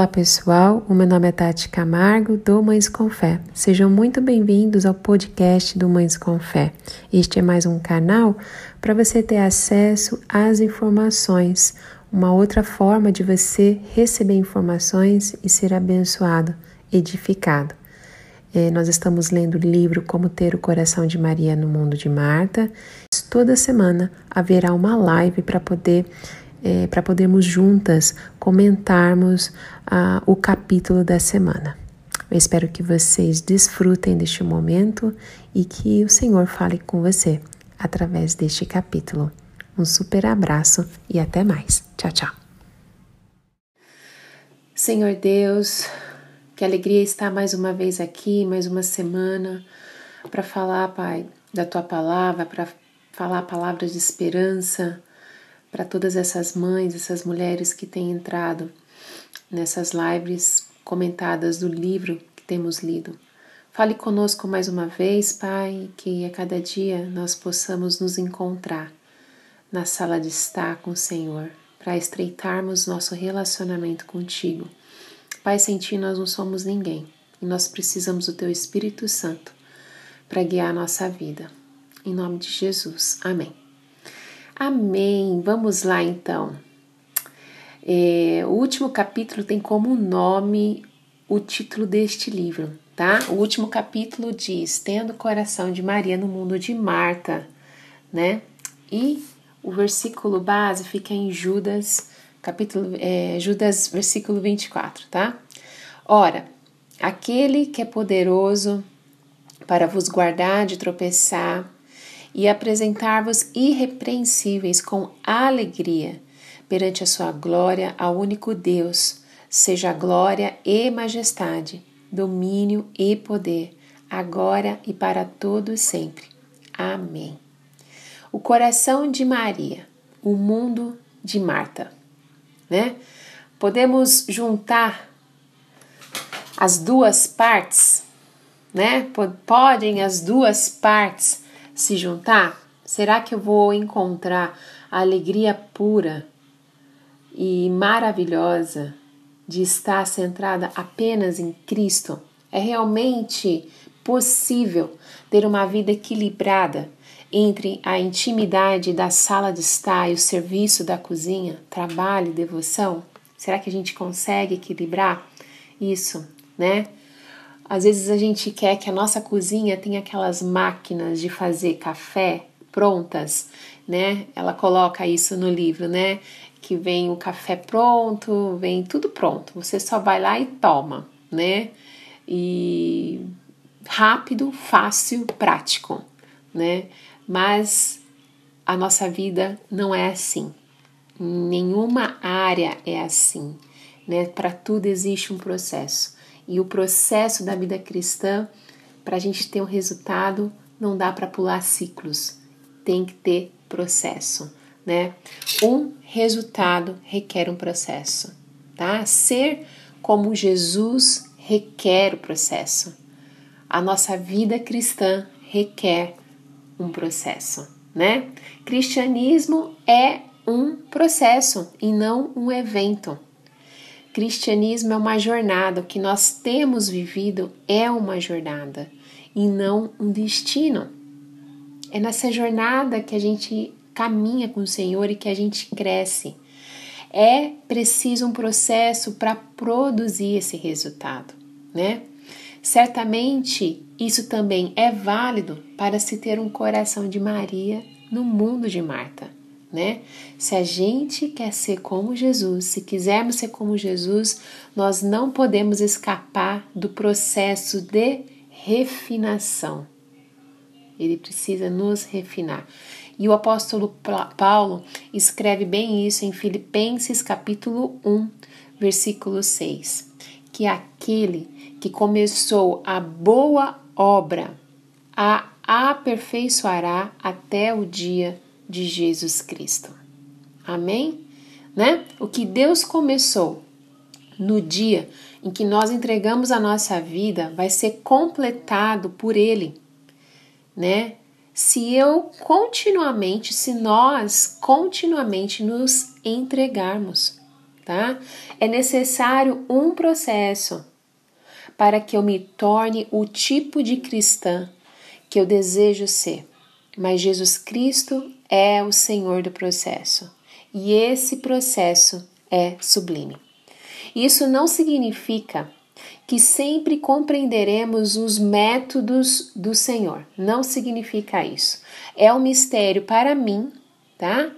Olá pessoal, o meu nome é Tati Camargo do Mães com Fé. Sejam muito bem-vindos ao podcast do Mães com Fé. Este é mais um canal para você ter acesso às informações, uma outra forma de você receber informações e ser abençoado, edificado. É, nós estamos lendo o livro Como Ter o Coração de Maria no Mundo de Marta. Toda semana haverá uma live para poder é, para podermos juntas comentarmos ah, o capítulo da semana. Eu espero que vocês desfrutem deste momento e que o Senhor fale com você através deste capítulo. Um super abraço e até mais. Tchau, tchau. Senhor Deus, que alegria estar mais uma vez aqui, mais uma semana, para falar, Pai, da tua palavra, para falar palavras de esperança para todas essas mães, essas mulheres que têm entrado nessas lives comentadas do livro que temos lido. Fale conosco mais uma vez, Pai, que a cada dia nós possamos nos encontrar na sala de estar com o Senhor, para estreitarmos nosso relacionamento contigo. Pai, sem ti nós não somos ninguém e nós precisamos do Teu Espírito Santo para guiar a nossa vida. Em nome de Jesus. Amém. Amém. Vamos lá então. É, o último capítulo tem como nome o título deste livro, tá? O último capítulo diz: Tendo o coração de Maria no mundo de Marta, né? E o versículo base fica em Judas, capítulo é, Judas, versículo 24, tá? Ora, aquele que é poderoso para vos guardar de tropeçar e apresentar-vos irrepreensíveis com alegria perante a sua glória ao único Deus, seja glória e majestade, domínio e poder, agora e para todos sempre. Amém. O coração de Maria, o mundo de Marta, né? Podemos juntar as duas partes, né? Podem as duas partes se juntar? Será que eu vou encontrar a alegria pura e maravilhosa de estar centrada apenas em Cristo? É realmente possível ter uma vida equilibrada entre a intimidade da sala de estar e o serviço da cozinha, trabalho devoção? Será que a gente consegue equilibrar isso, né? Às vezes a gente quer que a nossa cozinha tenha aquelas máquinas de fazer café prontas, né? Ela coloca isso no livro, né? Que vem o café pronto, vem tudo pronto. Você só vai lá e toma, né? E rápido, fácil, prático, né? Mas a nossa vida não é assim. Nenhuma área é assim, né? Para tudo existe um processo. E o processo da vida cristã, para a gente ter um resultado, não dá para pular ciclos, tem que ter processo, né? Um resultado requer um processo, tá? Ser como Jesus requer o processo. A nossa vida cristã requer um processo, né? Cristianismo é um processo e não um evento. Cristianismo é uma jornada, o que nós temos vivido é uma jornada e não um destino. É nessa jornada que a gente caminha com o Senhor e que a gente cresce. É preciso um processo para produzir esse resultado, né? Certamente isso também é válido para se ter um coração de Maria no mundo de Marta né? Se a gente quer ser como Jesus, se quisermos ser como Jesus, nós não podemos escapar do processo de refinação. Ele precisa nos refinar. E o apóstolo Paulo escreve bem isso em Filipenses capítulo 1, versículo 6, que aquele que começou a boa obra a aperfeiçoará até o dia de Jesus Cristo. Amém? Né? O que Deus começou no dia em que nós entregamos a nossa vida vai ser completado por Ele, né? Se eu continuamente, se nós continuamente nos entregarmos, tá? É necessário um processo para que eu me torne o tipo de cristã que eu desejo ser. Mas Jesus Cristo é o Senhor do processo. E esse processo é sublime. Isso não significa que sempre compreenderemos os métodos do Senhor. Não significa isso. É um mistério para mim, tá?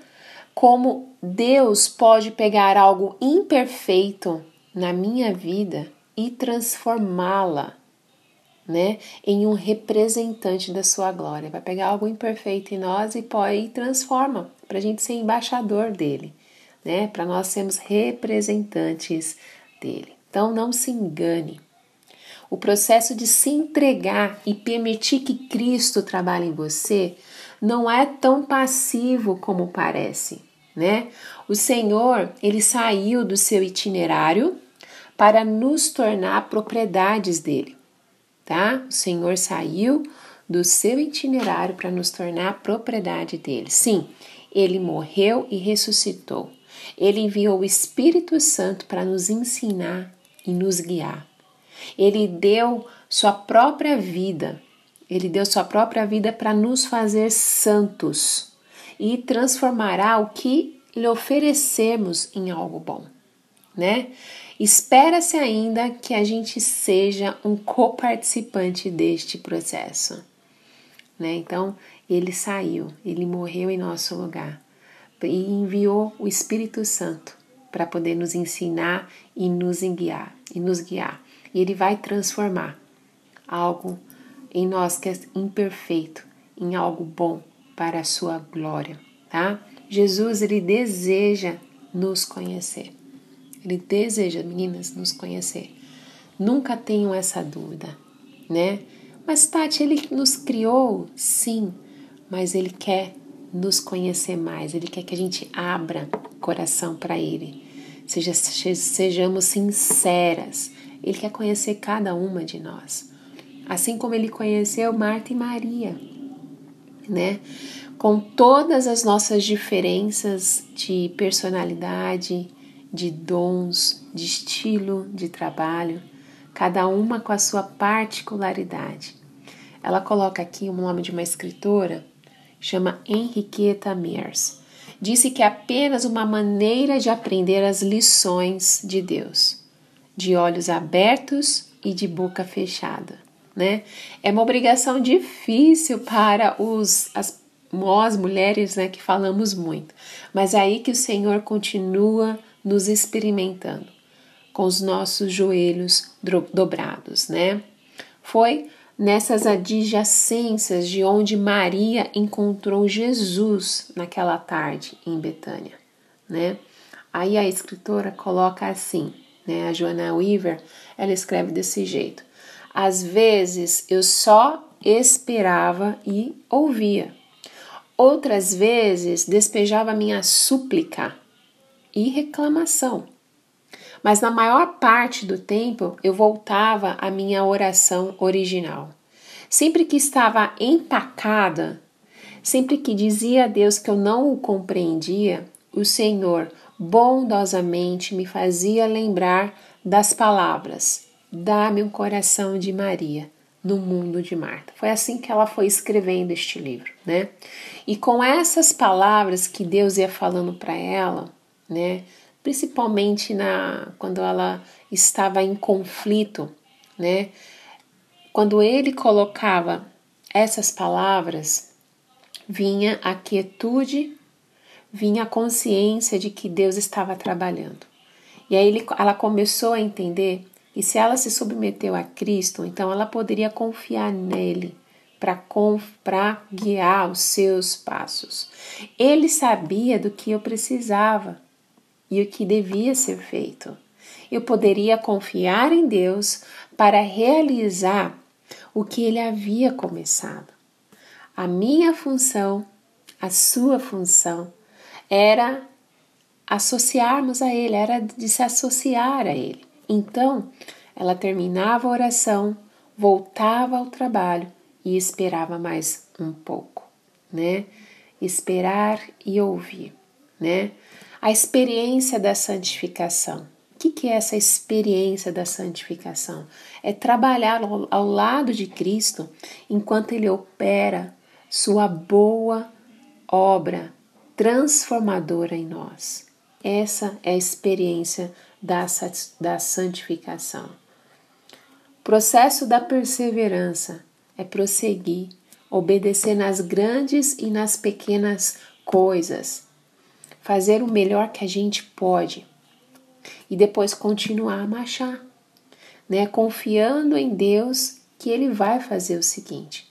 Como Deus pode pegar algo imperfeito na minha vida e transformá-la, né, em um representante da sua glória. Vai pegar algo imperfeito em nós e pode e transforma para a gente ser embaixador dele, né, para nós sermos representantes dele. Então não se engane. O processo de se entregar e permitir que Cristo trabalhe em você não é tão passivo como parece, né? O Senhor, ele saiu do seu itinerário para nos tornar propriedades dele, tá? O Senhor saiu do seu itinerário para nos tornar propriedade dele. Sim, ele morreu e ressuscitou. Ele enviou o Espírito Santo para nos ensinar e nos guiar. Ele deu sua própria vida, ele deu sua própria vida para nos fazer santos e transformará o que lhe oferecemos em algo bom, né? Espera-se ainda que a gente seja um coparticipante deste processo, né? Então, ele saiu, ele morreu em nosso lugar e enviou o Espírito Santo para poder nos ensinar e nos guiar, e nos guiar. E ele vai transformar algo em nós que é imperfeito em algo bom para a sua glória, tá? Jesus ele deseja nos conhecer. Ele deseja, meninas, nos conhecer. Nunca tenham essa dúvida, né? Mas Tati, ele nos criou, sim, mas ele quer nos conhecer mais, ele quer que a gente abra coração para ele. Seja, sejamos sinceras. Ele quer conhecer cada uma de nós. Assim como ele conheceu Marta e Maria, né? Com todas as nossas diferenças de personalidade, de dons, de estilo de trabalho, cada uma com a sua particularidade. Ela coloca aqui o nome de uma escritora, chama Henriqueta Mears disse que é apenas uma maneira de aprender as lições de Deus, de olhos abertos e de boca fechada. Né? É uma obrigação difícil para os, as, nós mulheres né, que falamos muito, mas é aí que o Senhor continua nos experimentando com os nossos joelhos dobrados, né? Foi nessas adjacências de onde Maria encontrou Jesus naquela tarde em Betânia, né? Aí a escritora coloca assim, né? A Joana Weaver, ela escreve desse jeito: às vezes eu só esperava e ouvia. Outras vezes despejava minha súplica e reclamação. Mas na maior parte do tempo eu voltava à minha oração original. Sempre que estava empacada, sempre que dizia a Deus que eu não o compreendia, o Senhor bondosamente me fazia lembrar das palavras: Dá-me um coração de Maria no mundo de Marta. Foi assim que ela foi escrevendo este livro, né? E com essas palavras que Deus ia falando para ela, né? principalmente na quando ela estava em conflito, né? Quando ele colocava essas palavras, vinha a quietude, vinha a consciência de que Deus estava trabalhando. E aí ele, ela começou a entender que se ela se submeteu a Cristo, então ela poderia confiar nele para guiar os seus passos. Ele sabia do que eu precisava e o que devia ser feito. Eu poderia confiar em Deus para realizar o que ele havia começado. A minha função, a sua função, era associarmos a ele, era de se associar a ele. Então, ela terminava a oração, voltava ao trabalho e esperava mais um pouco, né? Esperar e ouvir, né? A experiência da santificação. O que, é essa experiência da santificação? É trabalhar ao, ao lado de Cristo enquanto Ele opera sua boa obra transformadora em nós. Essa é a experiência da, da santificação. O processo da perseverança é prosseguir, obedecer nas grandes e nas pequenas coisas, fazer o melhor que a gente pode e depois continuar a marchar, né? Confiando em Deus que Ele vai fazer o seguinte: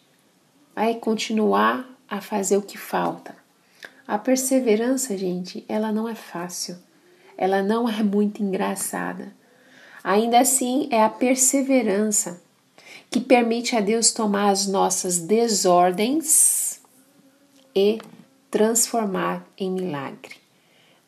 vai continuar a fazer o que falta. A perseverança, gente, ela não é fácil, ela não é muito engraçada. Ainda assim, é a perseverança que permite a Deus tomar as nossas desordens e transformar em milagre.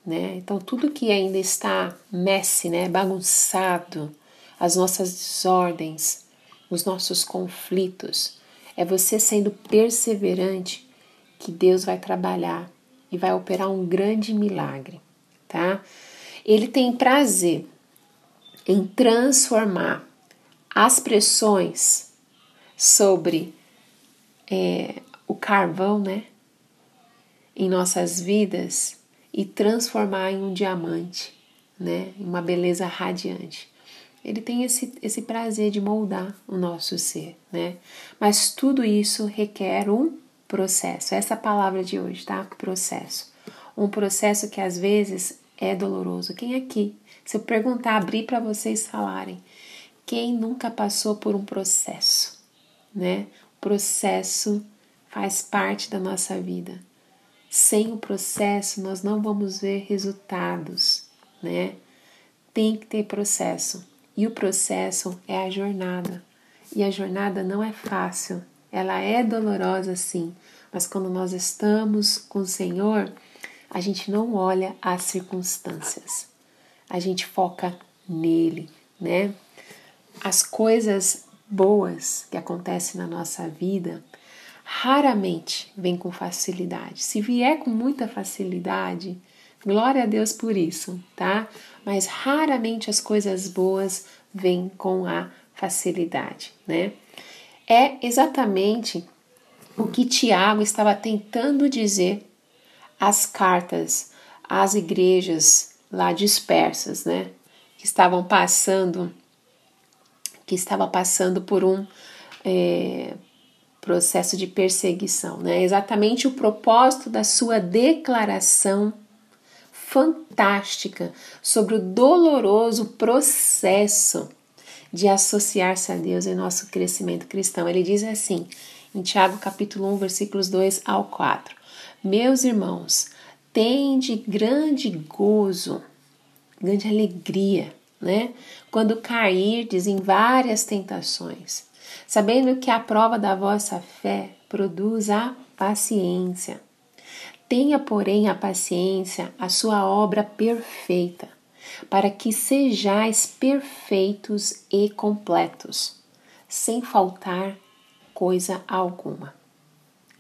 Né? Então, tudo que ainda está messe, né, bagunçado, as nossas desordens, os nossos conflitos, é você sendo perseverante que Deus vai trabalhar e vai operar um grande milagre, tá? Ele tem prazer em transformar as pressões sobre é, o carvão, né, em nossas vidas e transformar em um diamante, né, uma beleza radiante. Ele tem esse, esse prazer de moldar o nosso ser, né? Mas tudo isso requer um processo. Essa é a palavra de hoje, tá? Processo. Um processo que às vezes é doloroso. Quem aqui, se eu perguntar, abrir para vocês falarem, quem nunca passou por um processo, né? O processo faz parte da nossa vida. Sem o processo, nós não vamos ver resultados, né? Tem que ter processo. E o processo é a jornada. E a jornada não é fácil. Ela é dolorosa, sim. Mas quando nós estamos com o Senhor, a gente não olha as circunstâncias. A gente foca nele, né? as coisas boas que acontecem na nossa vida raramente vêm com facilidade. Se vier com muita facilidade, glória a Deus por isso, tá? Mas raramente as coisas boas vêm com a facilidade, né? É exatamente o que Tiago estava tentando dizer às cartas às igrejas lá dispersas, né? Que estavam passando que estava passando por um é, processo de perseguição. Né? Exatamente o propósito da sua declaração fantástica sobre o doloroso processo de associar-se a Deus em nosso crescimento cristão. Ele diz assim, em Tiago capítulo 1, versículos 2 ao 4: Meus irmãos, tende grande gozo, grande alegria né? Quando cairdes em várias tentações, sabendo que a prova da vossa fé produz a paciência. Tenha, porém, a paciência a sua obra perfeita, para que sejais perfeitos e completos, sem faltar coisa alguma.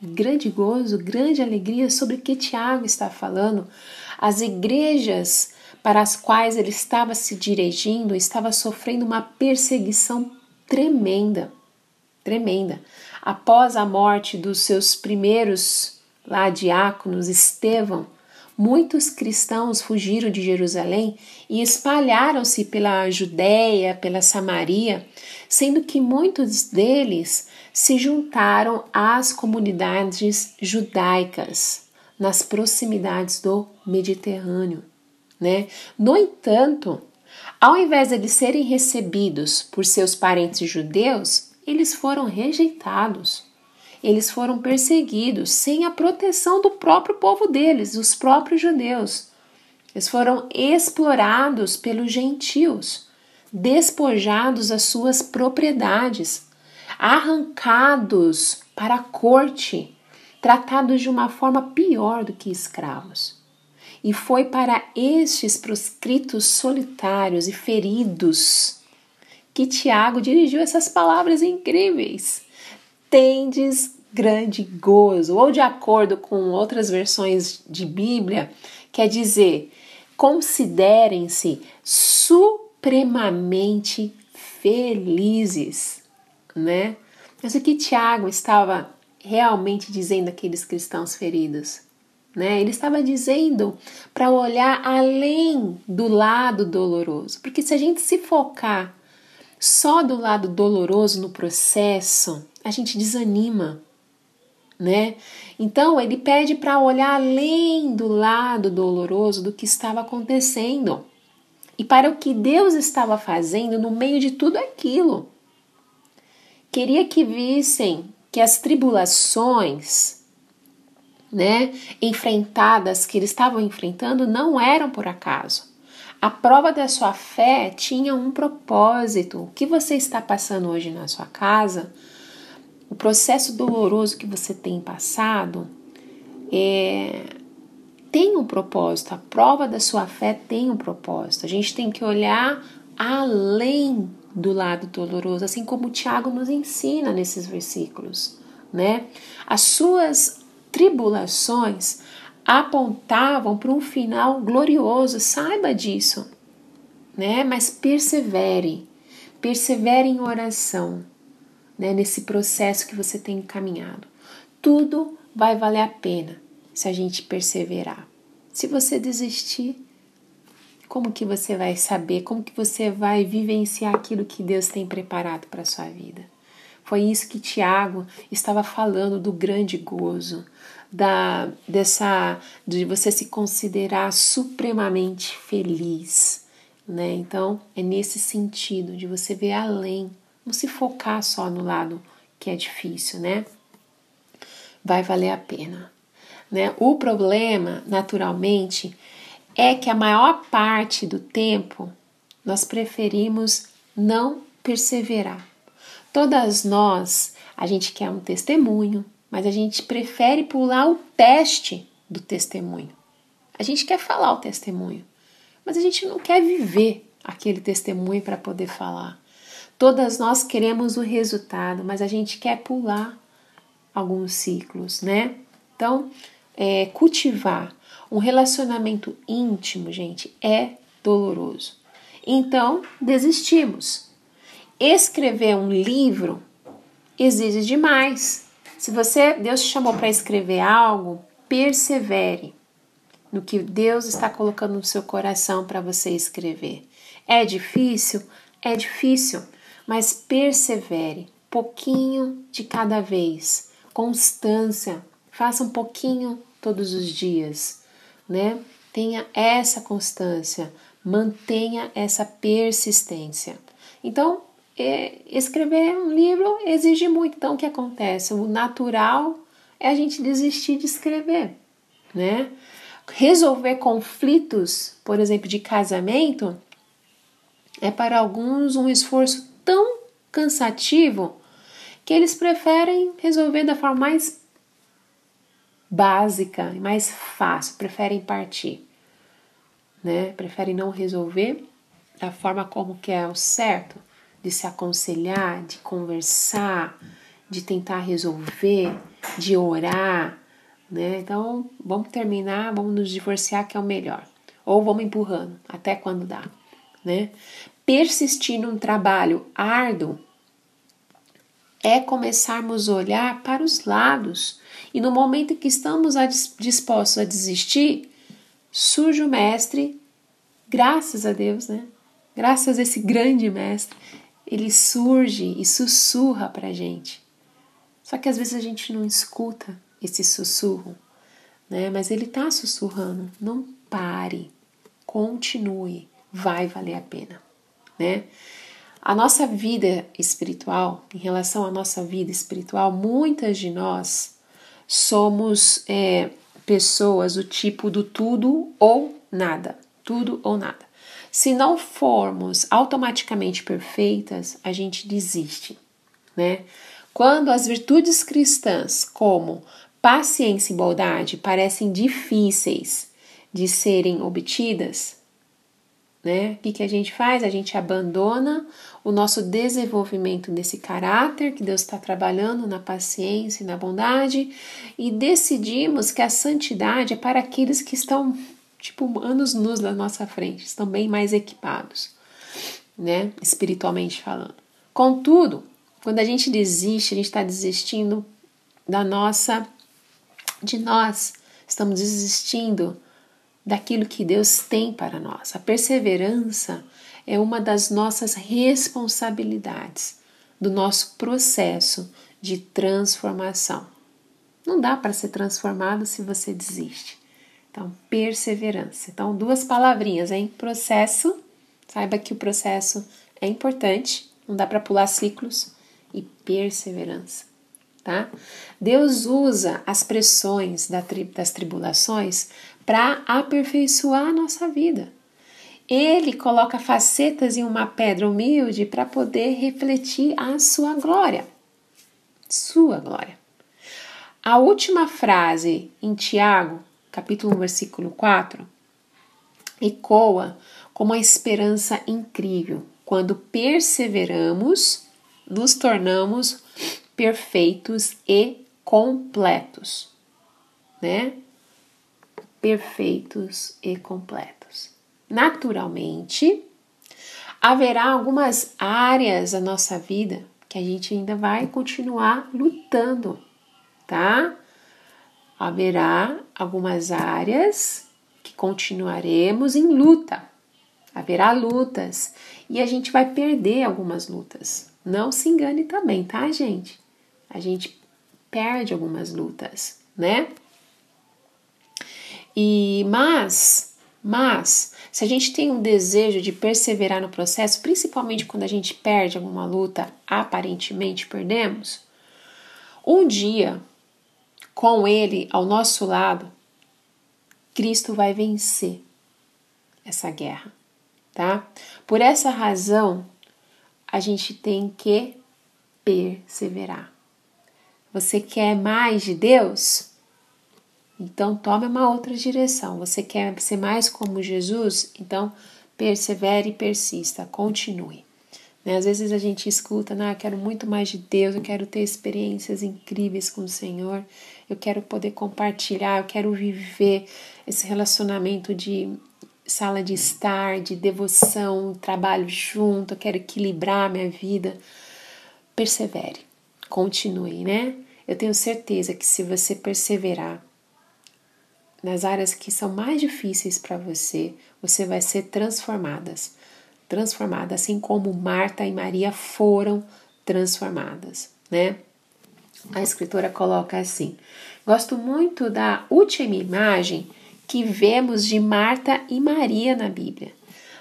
Grande gozo, grande alegria sobre o que Tiago está falando. As igrejas para as quais ele estava se dirigindo estava sofrendo uma perseguição tremenda, tremenda. Após a morte dos seus primeiros lá diáconos, Estevão, muitos cristãos fugiram de Jerusalém e espalharam-se pela Judéia, pela Samaria, sendo que muitos deles se juntaram às comunidades judaicas nas proximidades do Mediterrâneo né? No entanto, ao invés de serem recebidos por seus parentes judeus, eles foram rejeitados. Eles foram perseguidos sem a proteção do próprio povo deles, dos próprios judeus. Eles foram explorados pelos gentios, despojados das suas propriedades, arrancados para a corte, tratados de uma forma pior do que escravos. E foi para estes proscritos solitários e feridos que Tiago dirigiu essas palavras incríveis. Tendes grande gozo, ou de acordo com outras versões de Bíblia, quer dizer, considerem-se supremamente felizes, né? Mas o que Tiago estava realmente dizendo àqueles cristãos feridos? Né? Ele estava dizendo para olhar além do lado doloroso, porque se a gente se focar só do lado doloroso no processo, a gente desanima, né? Então ele pede para olhar além do lado doloroso do que estava acontecendo e para o que Deus estava fazendo no meio de tudo aquilo. Queria que vissem que as tribulações, né, enfrentadas que eles estavam enfrentando não eram por acaso. A prova da sua fé tinha um propósito. O que você está passando hoje na sua casa, o processo doloroso que você tem passado, é, tem um propósito, a prova da sua fé tem um propósito. A gente tem que olhar além do lado doloroso, assim como o Tiago nos ensina nesses versículos, né? As suas tribulações apontavam para um final glorioso, saiba disso, né? Mas persevere, persevere em oração, né? Nesse processo que você tem caminhado. Tudo vai valer a pena se a gente perseverar. Se você desistir, como que você vai saber, como que você vai vivenciar aquilo que Deus tem preparado para sua vida? Foi isso que Tiago estava falando do grande gozo, da dessa de você se considerar supremamente feliz, né? Então, é nesse sentido de você ver além, não se focar só no lado que é difícil, né? Vai valer a pena. Né? O problema, naturalmente, é que a maior parte do tempo nós preferimos não perseverar. Todas nós, a gente quer um testemunho, mas a gente prefere pular o teste do testemunho. A gente quer falar o testemunho, mas a gente não quer viver aquele testemunho para poder falar. Todas nós queremos o resultado, mas a gente quer pular alguns ciclos, né? Então, é, cultivar um relacionamento íntimo, gente, é doloroso. Então, desistimos. Escrever um livro exige demais. Se você, Deus te chamou para escrever algo, persevere no que Deus está colocando no seu coração para você escrever. É difícil? É difícil, mas persevere, pouquinho de cada vez, constância, Faça um pouquinho todos os dias, né? Tenha essa constância, mantenha essa persistência. Então, é, escrever um livro exige muito. Então, o que acontece? O natural é a gente desistir de escrever, né? Resolver conflitos, por exemplo, de casamento, é para alguns um esforço tão cansativo que eles preferem resolver da forma mais básica e mais fácil, preferem partir, né? Preferem não resolver da forma como que é o certo, de se aconselhar, de conversar, de tentar resolver, de orar, né? Então, vamos terminar, vamos nos divorciar que é o melhor. Ou vamos empurrando até quando dá, né? Persistir num trabalho árduo é começarmos a olhar para os lados e no momento que estamos dispostos a desistir, surge o mestre, graças a Deus, né? Graças a esse grande mestre, ele surge e sussurra para a gente. Só que às vezes a gente não escuta esse sussurro, né? Mas ele está sussurrando. Não pare, continue, vai valer a pena, né? A nossa vida espiritual, em relação à nossa vida espiritual, muitas de nós somos é, pessoas do tipo do tudo ou nada. Tudo ou nada. Se não formos automaticamente perfeitas, a gente desiste, né? Quando as virtudes cristãs, como paciência e bondade, parecem difíceis de serem obtidas, né? O que, que a gente faz? A gente abandona o nosso desenvolvimento desse caráter que Deus está trabalhando na paciência e na bondade e decidimos que a santidade é para aqueles que estão tipo anos nus na nossa frente, estão bem mais equipados, né? Espiritualmente falando. Contudo, quando a gente desiste, a gente está desistindo da nossa, de nós, estamos desistindo daquilo que Deus tem para nós. A perseverança é uma das nossas responsabilidades, do nosso processo de transformação. Não dá para ser transformado se você desiste. Então, perseverança. Então, duas palavrinhas, hein? Processo. Saiba que o processo é importante, não dá para pular ciclos. E perseverança, tá? Deus usa as pressões das tribulações para aperfeiçoar a nossa vida. Ele coloca facetas em uma pedra humilde para poder refletir a sua glória. Sua glória. A última frase em Tiago, capítulo 1, versículo 4, ecoa com uma esperança incrível. Quando perseveramos, nos tornamos perfeitos e completos, né? Perfeitos e completos. Naturalmente, haverá algumas áreas da nossa vida que a gente ainda vai continuar lutando tá? Haverá algumas áreas que continuaremos em luta. Haverá lutas e a gente vai perder algumas lutas. Não se engane também, tá, gente? A gente perde algumas lutas, né? E mas, mas se a gente tem um desejo de perseverar no processo, principalmente quando a gente perde alguma luta, aparentemente perdemos, um dia com Ele ao nosso lado, Cristo vai vencer essa guerra, tá? Por essa razão, a gente tem que perseverar. Você quer mais de Deus? Então tome uma outra direção. Você quer ser mais como Jesus? Então persevere e persista, continue. Né? Às vezes a gente escuta, eu quero muito mais de Deus, eu quero ter experiências incríveis com o Senhor, eu quero poder compartilhar, eu quero viver esse relacionamento de sala de estar, de devoção, trabalho junto, eu quero equilibrar minha vida. Persevere, continue, né? Eu tenho certeza que se você perseverar nas áreas que são mais difíceis para você, você vai ser transformadas transformada, assim como Marta e Maria foram transformadas, né? A escritora coloca assim: Gosto muito da última imagem que vemos de Marta e Maria na Bíblia.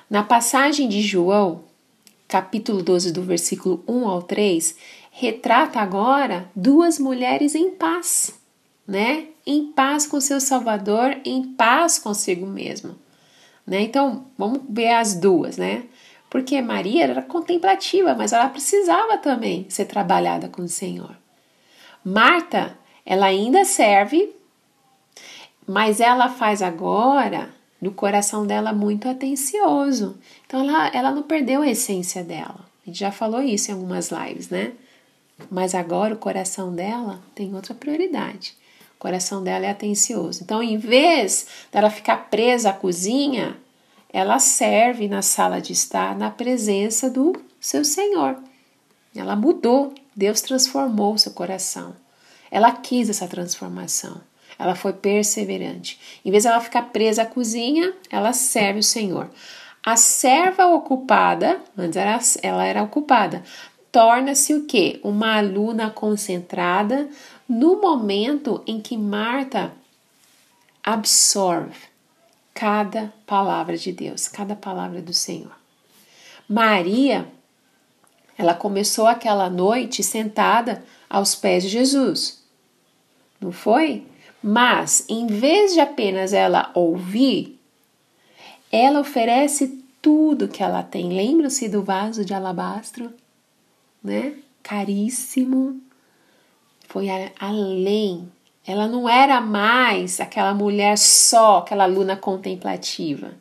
Na passagem de João, capítulo 12, do versículo 1 ao 3, retrata agora duas mulheres em paz, né? Em paz com seu Salvador, em paz consigo mesmo. Né? Então, vamos ver as duas, né? Porque Maria era contemplativa, mas ela precisava também ser trabalhada com o Senhor. Marta, ela ainda serve, mas ela faz agora no coração dela muito atencioso. Então ela, ela não perdeu a essência dela. A gente já falou isso em algumas lives, né? Mas agora o coração dela tem outra prioridade. O coração dela é atencioso. Então, em vez dela ficar presa à cozinha, ela serve na sala de estar na presença do seu Senhor. Ela mudou, Deus transformou seu coração. Ela quis essa transformação. Ela foi perseverante. Em vez de ela ficar presa à cozinha, ela serve o Senhor. A serva ocupada, antes era, ela era ocupada, torna-se o que? Uma aluna concentrada no momento em que Marta absorve cada palavra de Deus, cada palavra do Senhor. Maria, ela começou aquela noite sentada aos pés de Jesus, não foi? Mas, em vez de apenas ela ouvir, ela oferece tudo que ela tem. Lembra-se do vaso de alabastro, né? Caríssimo. Foi além ela não era mais aquela mulher só, aquela aluna contemplativa.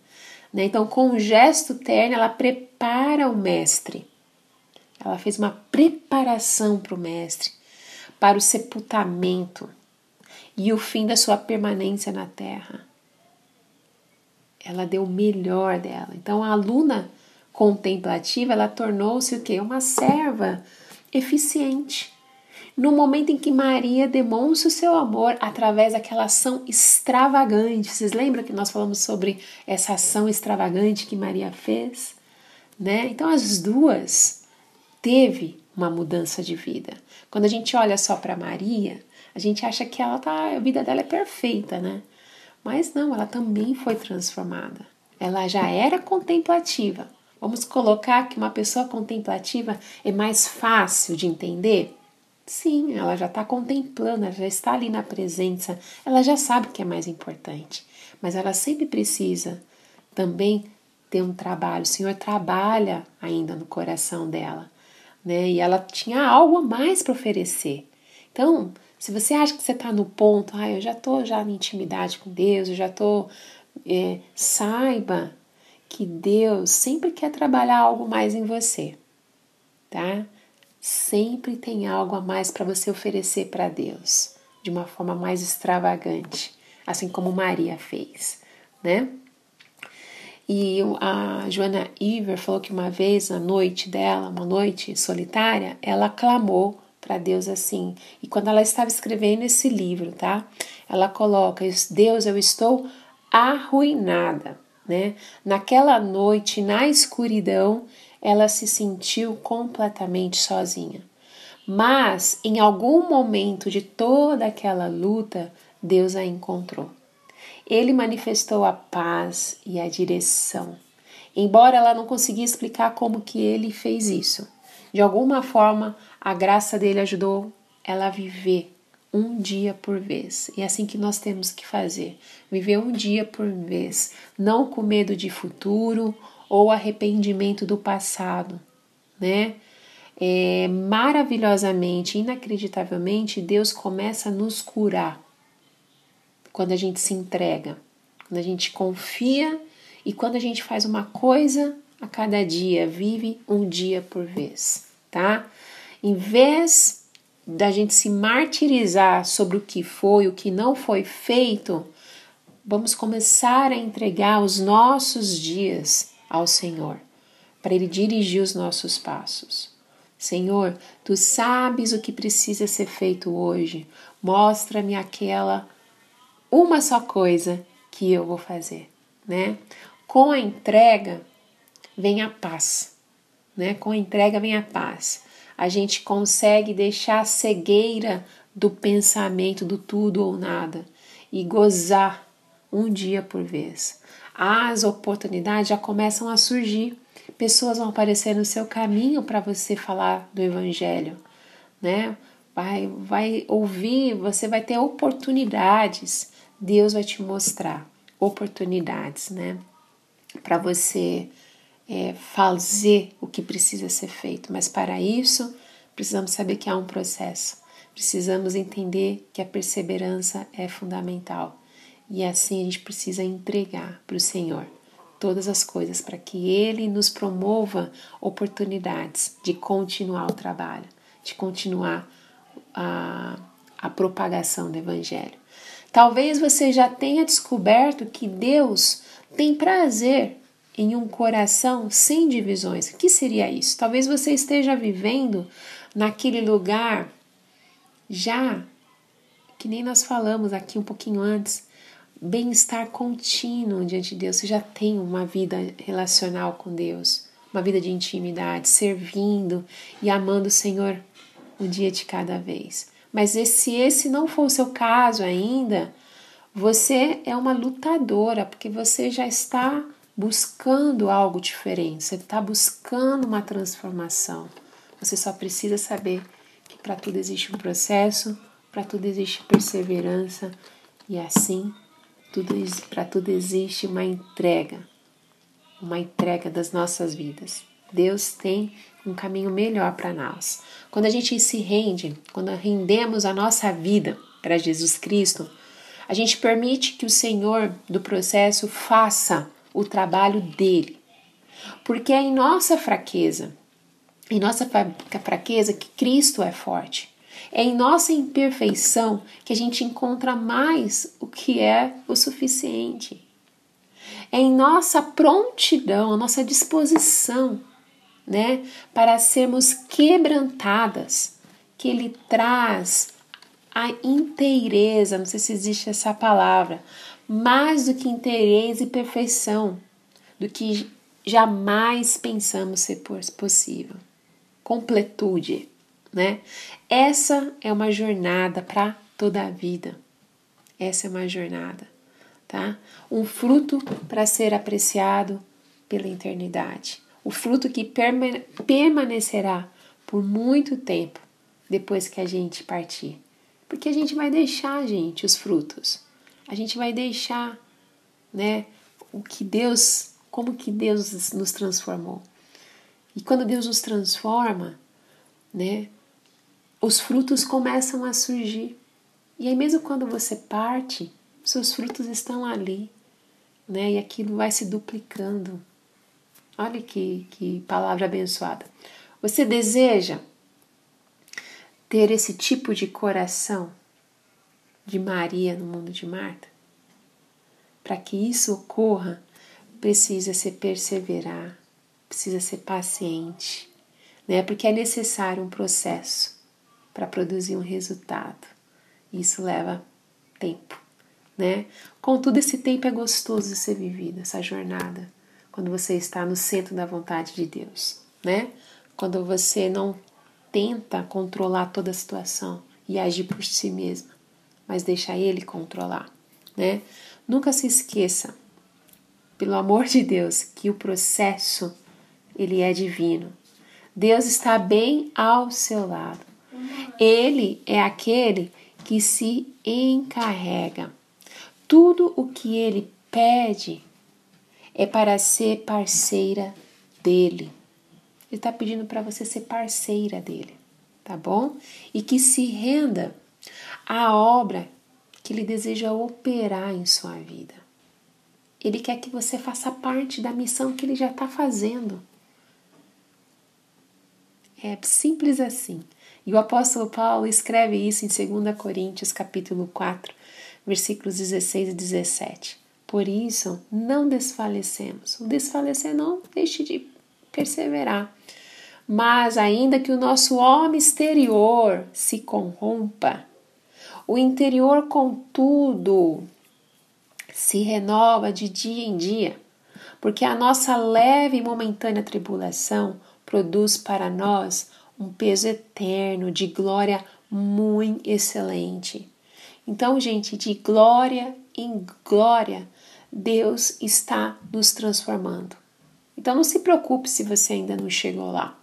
Né? Então, com um gesto terno, ela prepara o mestre. Ela fez uma preparação para o mestre, para o sepultamento e o fim da sua permanência na terra. ela deu o melhor dela. Então a aluna contemplativa, ela tornou-se o quê? Uma serva eficiente. No momento em que Maria demonstra o seu amor através daquela ação extravagante. Vocês lembram que nós falamos sobre essa ação extravagante que Maria fez? Né? Então as duas teve uma mudança de vida. Quando a gente olha só para Maria, a gente acha que ela tá, a vida dela é perfeita, né? Mas não, ela também foi transformada. Ela já era contemplativa. Vamos colocar que uma pessoa contemplativa é mais fácil de entender? Sim, ela já está contemplando, ela já está ali na presença, ela já sabe o que é mais importante. Mas ela sempre precisa também ter um trabalho. O Senhor trabalha ainda no coração dela, né? E ela tinha algo a mais para oferecer. Então, se você acha que você está no ponto, ah, eu já estou já em intimidade com Deus, eu já estou, é, saiba que Deus sempre quer trabalhar algo mais em você, tá? Sempre tem algo a mais para você oferecer para Deus, de uma forma mais extravagante, assim como Maria fez, né? E a Joana Iver falou que uma vez, na noite dela, uma noite solitária, ela clamou para Deus assim. E quando ela estava escrevendo esse livro, tá? Ela coloca: Deus, eu estou arruinada, né? Naquela noite, na escuridão, ela se sentiu completamente sozinha. Mas em algum momento de toda aquela luta, Deus a encontrou. Ele manifestou a paz e a direção. Embora ela não conseguia explicar como que ele fez isso, de alguma forma a graça dele ajudou ela a viver um dia por vez. E é assim que nós temos que fazer: viver um dia por vez, não com medo de futuro ou arrependimento do passado, né? É, maravilhosamente, inacreditavelmente, Deus começa a nos curar quando a gente se entrega, quando a gente confia e quando a gente faz uma coisa a cada dia, vive um dia por vez, tá? Em vez da gente se martirizar sobre o que foi, o que não foi feito, vamos começar a entregar os nossos dias ao Senhor, para Ele dirigir os nossos passos. Senhor, tu sabes o que precisa ser feito hoje. Mostra-me aquela uma só coisa que eu vou fazer, né? Com a entrega vem a paz, né? Com a entrega vem a paz a gente consegue deixar a cegueira do pensamento do tudo ou nada e gozar um dia por vez. As oportunidades já começam a surgir, pessoas vão aparecer no seu caminho para você falar do Evangelho, né? Vai, vai ouvir, você vai ter oportunidades, Deus vai te mostrar oportunidades, né? Para você é, fazer o que precisa ser feito, mas para isso precisamos saber que há um processo, precisamos entender que a perseverança é fundamental e assim a gente precisa entregar para o Senhor todas as coisas para que Ele nos promova oportunidades de continuar o trabalho, de continuar a, a propagação do Evangelho. Talvez você já tenha descoberto que Deus tem prazer em um coração sem divisões. O que seria isso? Talvez você esteja vivendo naquele lugar já que nem nós falamos aqui um pouquinho antes, bem-estar contínuo diante de Deus. Você já tem uma vida relacional com Deus, uma vida de intimidade, servindo e amando o Senhor um dia de cada vez. Mas se esse não for o seu caso ainda, você é uma lutadora, porque você já está buscando algo diferente, você está buscando uma transformação. Você só precisa saber que para tudo existe um processo, para tudo existe perseverança e assim tudo para tudo existe uma entrega, uma entrega das nossas vidas. Deus tem um caminho melhor para nós. Quando a gente se rende, quando rendemos a nossa vida para Jesus Cristo, a gente permite que o Senhor do processo faça o trabalho dele. Porque é em nossa fraqueza, em nossa fraqueza que Cristo é forte. É em nossa imperfeição que a gente encontra mais o que é o suficiente. é em nossa prontidão, a nossa disposição, né, para sermos quebrantadas, que Ele traz a inteireza, não sei se existe essa palavra, mais do que inteireza e perfeição, do que jamais pensamos ser possível. Completude, né? Essa é uma jornada para toda a vida. Essa é uma jornada, tá? Um fruto para ser apreciado pela eternidade. O fruto que permanecerá por muito tempo depois que a gente partir. Porque a gente vai deixar, gente, os frutos. A gente vai deixar, né, o que Deus, como que Deus nos transformou. E quando Deus nos transforma, né, os frutos começam a surgir. E aí mesmo quando você parte, seus frutos estão ali, né? E aquilo vai se duplicando. Olha que, que palavra abençoada. Você deseja ter esse tipo de coração de Maria no mundo de Marta? Para que isso ocorra, precisa se perseverar, precisa ser paciente, né? Porque é necessário um processo para produzir um resultado. Isso leva tempo, né? Contudo, esse tempo é gostoso de ser vivido, essa jornada, quando você está no centro da vontade de Deus, né? Quando você não tenta controlar toda a situação e agir por si mesma, mas deixa ele controlar, né? Nunca se esqueça, pelo amor de Deus, que o processo ele é divino. Deus está bem ao seu lado. Ele é aquele que se encarrega. Tudo o que ele pede é para ser parceira dele. Ele está pedindo para você ser parceira dele, tá bom? E que se renda à obra que ele deseja operar em sua vida. Ele quer que você faça parte da missão que ele já está fazendo. É simples assim. E o apóstolo Paulo escreve isso em 2 Coríntios capítulo 4, versículos 16 e 17. Por isso, não desfalecemos. O desfalecer não deixe de perseverar. Mas ainda que o nosso homem exterior se corrompa, o interior, contudo, se renova de dia em dia, porque a nossa leve e momentânea tribulação produz para nós um peso eterno de glória muito excelente. Então, gente, de glória em glória, Deus está nos transformando. Então não se preocupe se você ainda não chegou lá,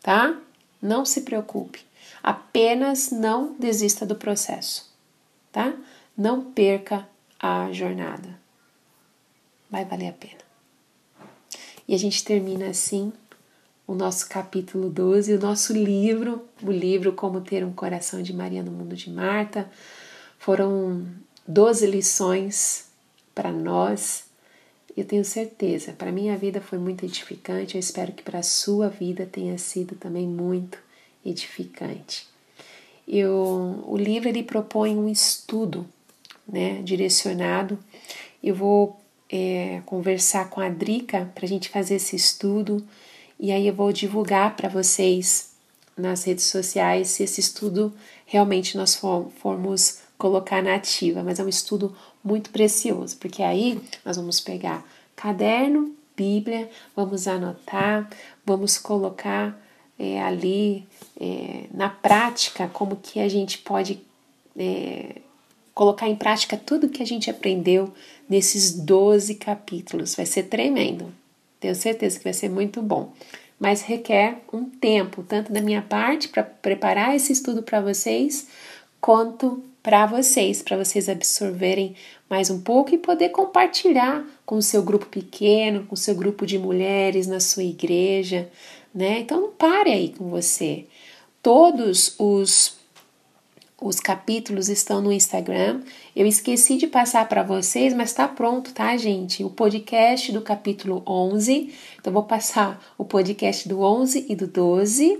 tá? Não se preocupe. Apenas não desista do processo, tá? Não perca a jornada. Vai valer a pena. E a gente termina assim o nosso capítulo 12, o nosso livro, o livro Como Ter um Coração de Maria no Mundo de Marta. Foram 12 lições para nós eu tenho certeza, para minha vida foi muito edificante, eu espero que para a sua vida tenha sido também muito edificante. Eu, o livro ele propõe um estudo né, direcionado. Eu vou é, conversar com a Drica para a gente fazer esse estudo e aí eu vou divulgar para vocês nas redes sociais se esse estudo realmente nós formos colocar na ativa, mas é um estudo muito precioso, porque aí nós vamos pegar caderno, Bíblia, vamos anotar, vamos colocar é, ali é, na prática como que a gente pode é, colocar em prática tudo que a gente aprendeu nesses 12 capítulos. Vai ser tremendo. Tenho certeza que vai ser muito bom. Mas requer um tempo, tanto da minha parte para preparar esse estudo para vocês, quanto para vocês, para vocês absorverem mais um pouco e poder compartilhar com o seu grupo pequeno, com o seu grupo de mulheres na sua igreja, né? Então não pare aí com você. Todos os os capítulos estão no Instagram. Eu esqueci de passar para vocês, mas está pronto, tá, gente? O podcast do capítulo 11. Então, vou passar o podcast do 11 e do 12.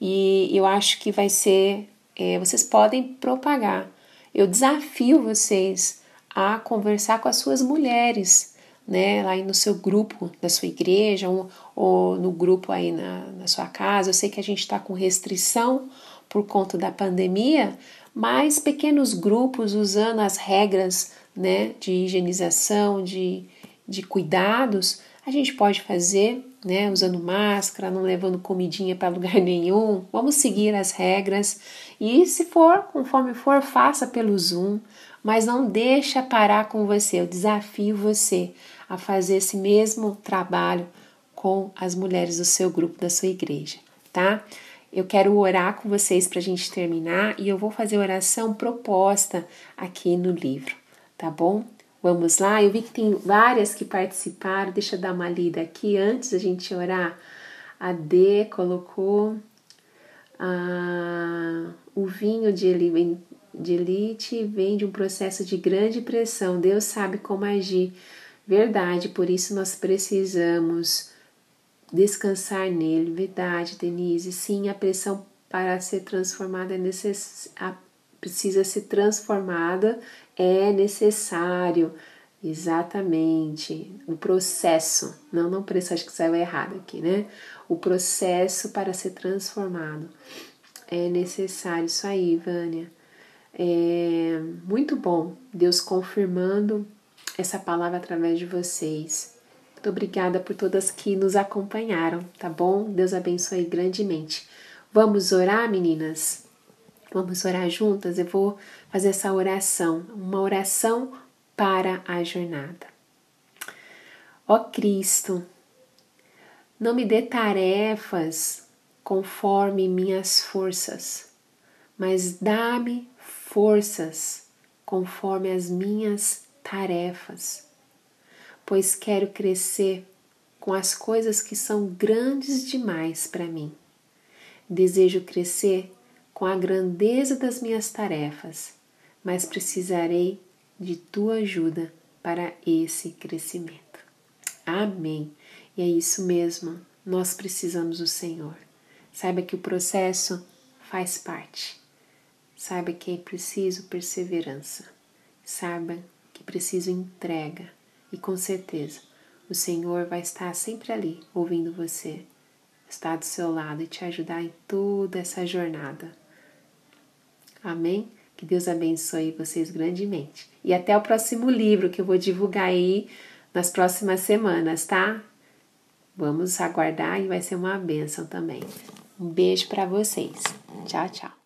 E eu acho que vai ser. É, vocês podem propagar. Eu desafio vocês a conversar com as suas mulheres né, lá no seu grupo da sua igreja ou, ou no grupo aí na, na sua casa. Eu sei que a gente está com restrição por conta da pandemia, mas pequenos grupos usando as regras né, de higienização, de, de cuidados, a gente pode fazer, né, usando máscara, não levando comidinha para lugar nenhum. Vamos seguir as regras e se for, conforme for, faça pelo Zoom, mas não deixa parar com você. Eu desafio você a fazer esse mesmo trabalho com as mulheres do seu grupo, da sua igreja, tá? Eu quero orar com vocês para a gente terminar e eu vou fazer oração proposta aqui no livro, tá bom? Vamos lá? Eu vi que tem várias que participaram. Deixa eu dar uma lida aqui antes da gente orar. A D colocou ah, o vinho de elite vem de um processo de grande pressão. Deus sabe como agir. Verdade, por isso nós precisamos descansar nele. Verdade, Denise. Sim, a pressão para ser transformada é necess... precisa ser transformada, é necessário. Exatamente. O processo. Não, não preço, acho que saiu errado aqui, né? O processo para ser transformado. É necessário. Isso aí, Vânia. É muito bom Deus confirmando essa palavra através de vocês. Muito obrigada por todas que nos acompanharam, tá bom? Deus abençoe grandemente. Vamos orar, meninas? Vamos orar juntas? Eu vou fazer essa oração, uma oração para a jornada. Ó Cristo, não me dê tarefas conforme minhas forças, mas dá-me forças conforme as minhas tarefas, pois quero crescer com as coisas que são grandes demais para mim. Desejo crescer com a grandeza das minhas tarefas, mas precisarei de tua ajuda para esse crescimento. Amém. E é isso mesmo, nós precisamos do Senhor. Saiba que o processo faz parte. Saiba que é preciso perseverança. Saiba que é preciso entrega. E com certeza o Senhor vai estar sempre ali, ouvindo você, estar do seu lado e te ajudar em toda essa jornada. Amém? Que Deus abençoe vocês grandemente. E até o próximo livro que eu vou divulgar aí nas próximas semanas, tá? Vamos aguardar e vai ser uma bênção também. Um beijo para vocês. Tchau, tchau.